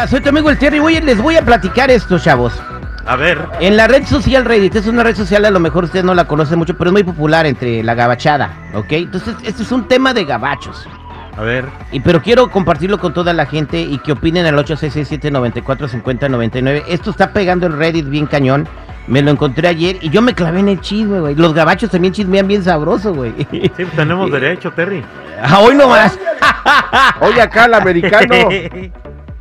Hola, soy tu amigo el Terry. Voy, les voy a platicar esto, chavos. A ver. En la red social Reddit, es una red social, a lo mejor ustedes no la conocen mucho, pero es muy popular entre la gabachada, ¿ok? Entonces, este es un tema de gabachos. A ver. Y pero quiero compartirlo con toda la gente y que opinen al 8667-945099. Esto está pegando en Reddit bien cañón. Me lo encontré ayer y yo me clavé en el chisme, güey. Los gabachos también chismean bien sabroso, güey. Sí, pues tenemos derecho, Terry. Ah, hoy no más. Oye, acá el americano.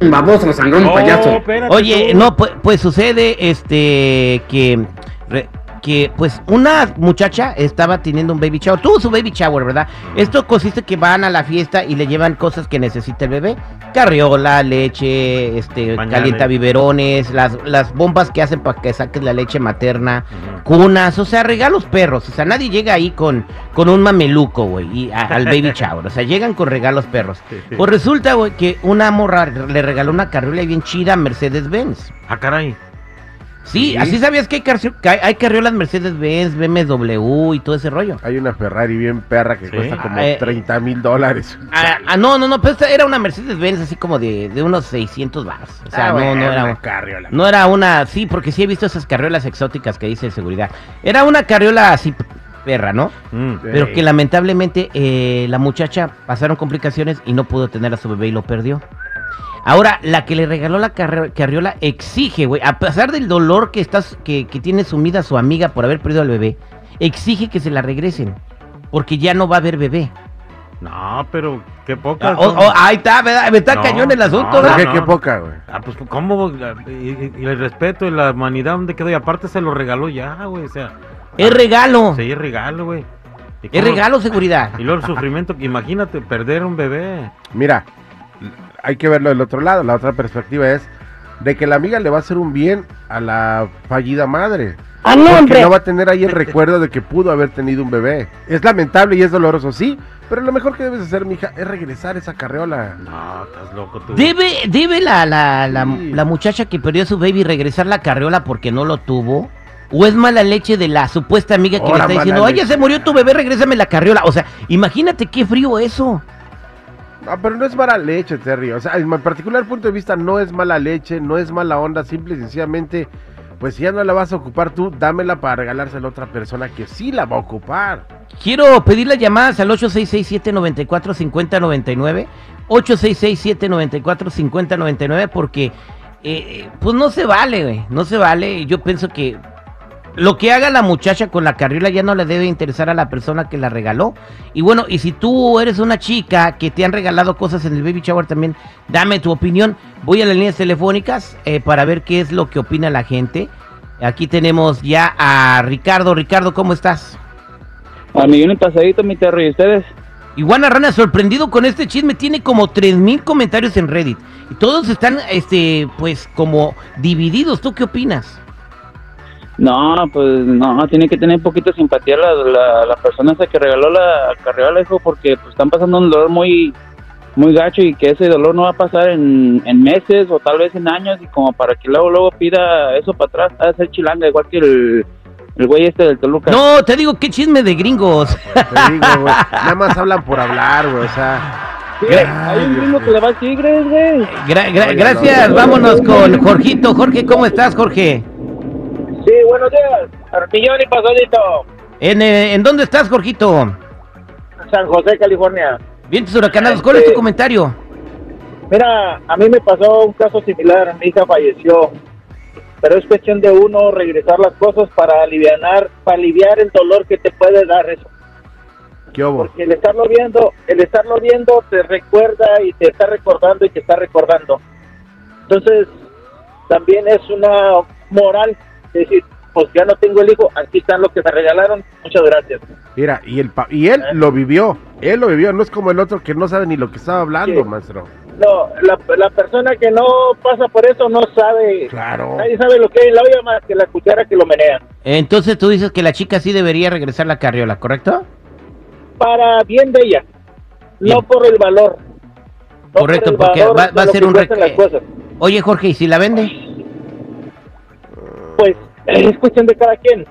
Vamos, a sangrón Oh, payaso. espérate Oye, tú. no, pues, pues sucede este que re- que pues una muchacha estaba teniendo un baby shower, tuvo su baby shower, ¿verdad? Esto consiste que van a la fiesta y le llevan cosas que necesita el bebé, carriola, leche, este, calienta biberones, las, las bombas que hacen para que saques la leche materna, cunas, o sea, regalos perros, o sea, nadie llega ahí con, con un mameluco, güey, al baby shower, o sea, llegan con regalos perros. Sí, sí. Pues resulta, güey, que una morra le regaló una carriola bien chida a Mercedes-Benz. Ah, caray. Sí, Sí. así sabías que hay, que hay- hay carriolas Mercedes-Benz, BMW y todo ese rollo. Hay una Ferrari bien perra que Sí. cuesta como Ah, eh, 30 mil dólares. Ah, ah, no, no, no, pero esta era una Mercedes-Benz así como de, de unos 600 baros. O sea, Ah, no, bueno, no era una un- carriola. No era una, sí, porque sí he visto esas carriolas exóticas que dice de seguridad. Era una carriola así perra, ¿no? Mm. Sí. Pero que lamentablemente eh, la muchacha pasaron complicaciones y no pudo tener a su bebé y lo perdió. Ahora, la que le regaló la carriola exige, güey, a pesar del dolor que, estás, que, que tiene sumida su amiga por haber perdido al bebé, exige que se la regresen. Porque ya no va a haber bebé. No, pero qué Ah, poca. oh, oh, ahí está, ¿verdad? Está No, cañón el asunto, no, ¿verdad? ¿Qué, no, qué no. poca, güey? Ah, pues cómo. Y, y- y el respeto y la humanidad, ¿dónde quedó? Y aparte se lo regaló ya, güey. O sea. Es regalo. Sí, es regalo, güey. ¿Y Es regalo, seguridad. Y luego el sufrimiento, que imagínate perder un bebé. Mira, hay que verlo del otro lado. La otra perspectiva es de que la amiga le va a hacer un bien a la fallida madre. Ah, no, Porque hombre. no va a tener ahí el recuerdo de que pudo haber tenido un bebé. Es lamentable y es doloroso, sí, pero lo mejor que debes hacer, mija, es regresar esa carriola. No, estás loco tú. ¿Debe, debe la, la, la, Sí. la muchacha que perdió a su baby regresar la carriola porque no lo tuvo? ¿O es mala leche de la supuesta amiga que le está diciendo, ay, ya se murió tu bebé, regrésame la carriola? O sea, imagínate qué frío eso. No, pero no es mala leche, Terry. O sea, en particular punto de vista no es mala leche, no es mala onda, simple y sencillamente, pues si ya no la vas a ocupar tú, dámela para regalársela a otra persona que sí la va a ocupar. Quiero pedir las llamadas al 866-794-5099. 866-794-5099 porque, eh, pues no se vale, güey. No se vale. Yo pienso que lo que haga la muchacha con la carriola ya no le debe interesar a la persona que la regaló. Y bueno, y si tú eres una chica que te han regalado cosas en el baby shower también, dame tu opinión. Voy a las líneas telefónicas eh, para ver qué es lo que opina la gente. Aquí tenemos ya a Ricardo. Ricardo, ¿cómo estás? A millón y pasadito, mi Terry. ¿Y ustedes? Iguana Rana, sorprendido con este chisme, tiene como 3000 comentarios en Reddit. Y todos están, este, pues, como divididos. ¿Tú qué opinas? No, pues no, tiene que tener un poquito de simpatía la, la, la persona esa que regaló la carriola, hijo, porque pues, están pasando un dolor muy muy gacho y que ese dolor no va a pasar en, en meses o tal vez en años y como para que luego luego pida eso para atrás, a ser chilanga, igual que el, el güey este del Toluca. No, te digo, qué chisme de gringos. Te digo, güey, nada más hablan por hablar, güey, o sea... Sí, hay un gringo que le va al Tigres, güey. Gra- gra- Oye, gracias, no. vámonos con Jorgito. Jorge, ¿cómo estás, Jorge? Buenos días. Arpillón y pasadito. ¿En, eh, ¿en dónde estás, Jorgito? San José, California. Vientos huracanados, ¿cuál es tu Este- comentario? Mira, a mí me pasó un caso similar, mi hija falleció, pero es cuestión de uno regresar las cosas para aliviar, para aliviar el dolor que te puede dar eso, ¿Qué hubo? porque el estarlo viendo, el estarlo viendo te recuerda y te está recordando y te está recordando. Entonces, también es una moral, es decir, pues ya no tengo el hijo, aquí están lo que me regalaron, muchas gracias. Mira, y, el pa- y él lo vivió, él lo vivió, no es como el otro que no sabe ni lo que estaba hablando, Sí. maestro. No, la, la persona que no pasa por eso no sabe, Claro. nadie sabe lo que hay en la olla más que la cuchara que lo menea. Entonces tú dices que la chica sí debería regresar la carriola, ¿correcto? para bien de ella, Bien. no por el valor. no Correcto, por el porque va- a ser un. Oye, Jorge, ¿y si la vende? Pues es cuestión de cada quien.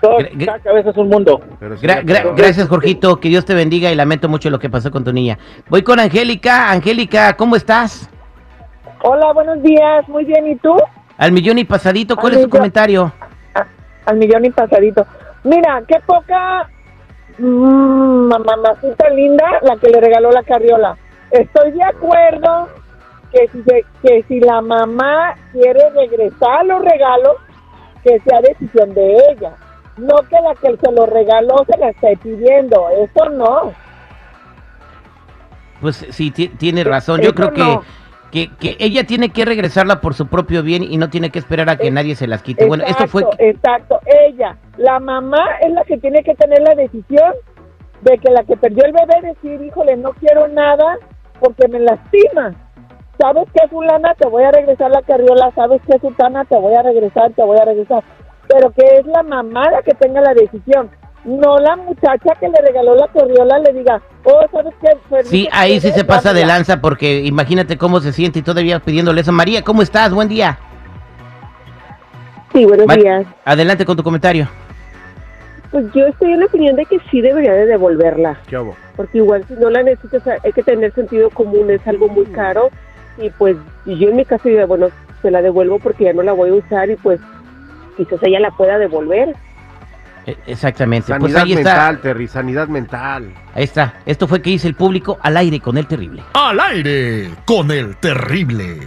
Todo, cada cabeza es un mundo. Gra- gra- gracias, Jorgito. Que Dios te bendiga y lamento mucho lo que pasó con tu niña. Voy con Angélica. Angélica, ¿cómo estás? Hola, buenos días. Muy bien, ¿y tú? Al millón y pasadito, ¿cuál Al es tu comentario? Al millón y pasadito. Mira, qué poca mm, mamacita linda la que le regaló la carriola. Estoy de acuerdo que si, se- que si la mamá quiere regresar los regalos, que sea decisión de ella. No que la que se lo regaló se la esté pidiendo. Eso no. Pues sí, ti- tiene razón. Yo Eso creo que, no. que, que ella tiene que regresarla por su propio bien y no tiene que esperar a que nadie se las quite. Bueno, esto fue... Exacto, Exacto, ella, la mamá es la que tiene que tener la decisión de que la que perdió el bebé decir, híjole, no quiero nada porque me lastima. ¿Sabes qué, fulana? Te voy a regresar la carriola. ¿Sabes qué, sultana? Te voy a regresar, te voy a regresar. Pero que es la mamá la que tenga la decisión. No la muchacha que le regaló la carriola le diga, oh, ¿sabes qué? Perdí Sí, ahí sí se pasa de dámela". lanza porque imagínate cómo se siente y todavía pidiéndole eso. María, ¿cómo estás? Buen día. Sí, buenos Ma- días. Adelante con tu comentario. Pues yo estoy en la opinión de que sí debería de devolverla, ¿Qué hubo? porque igual si no la necesitas hay que tener sentido común, es algo muy caro y pues y yo en mi caso diría, bueno, se la devuelvo porque ya no la voy a usar y pues quizás ella la pueda devolver. Eh, Exactamente. Pues Sanidad ahí está. mental, Terry, sanidad mental. Ahí está. Esto fue que dice el público al aire con el terrible. Al aire con el terrible.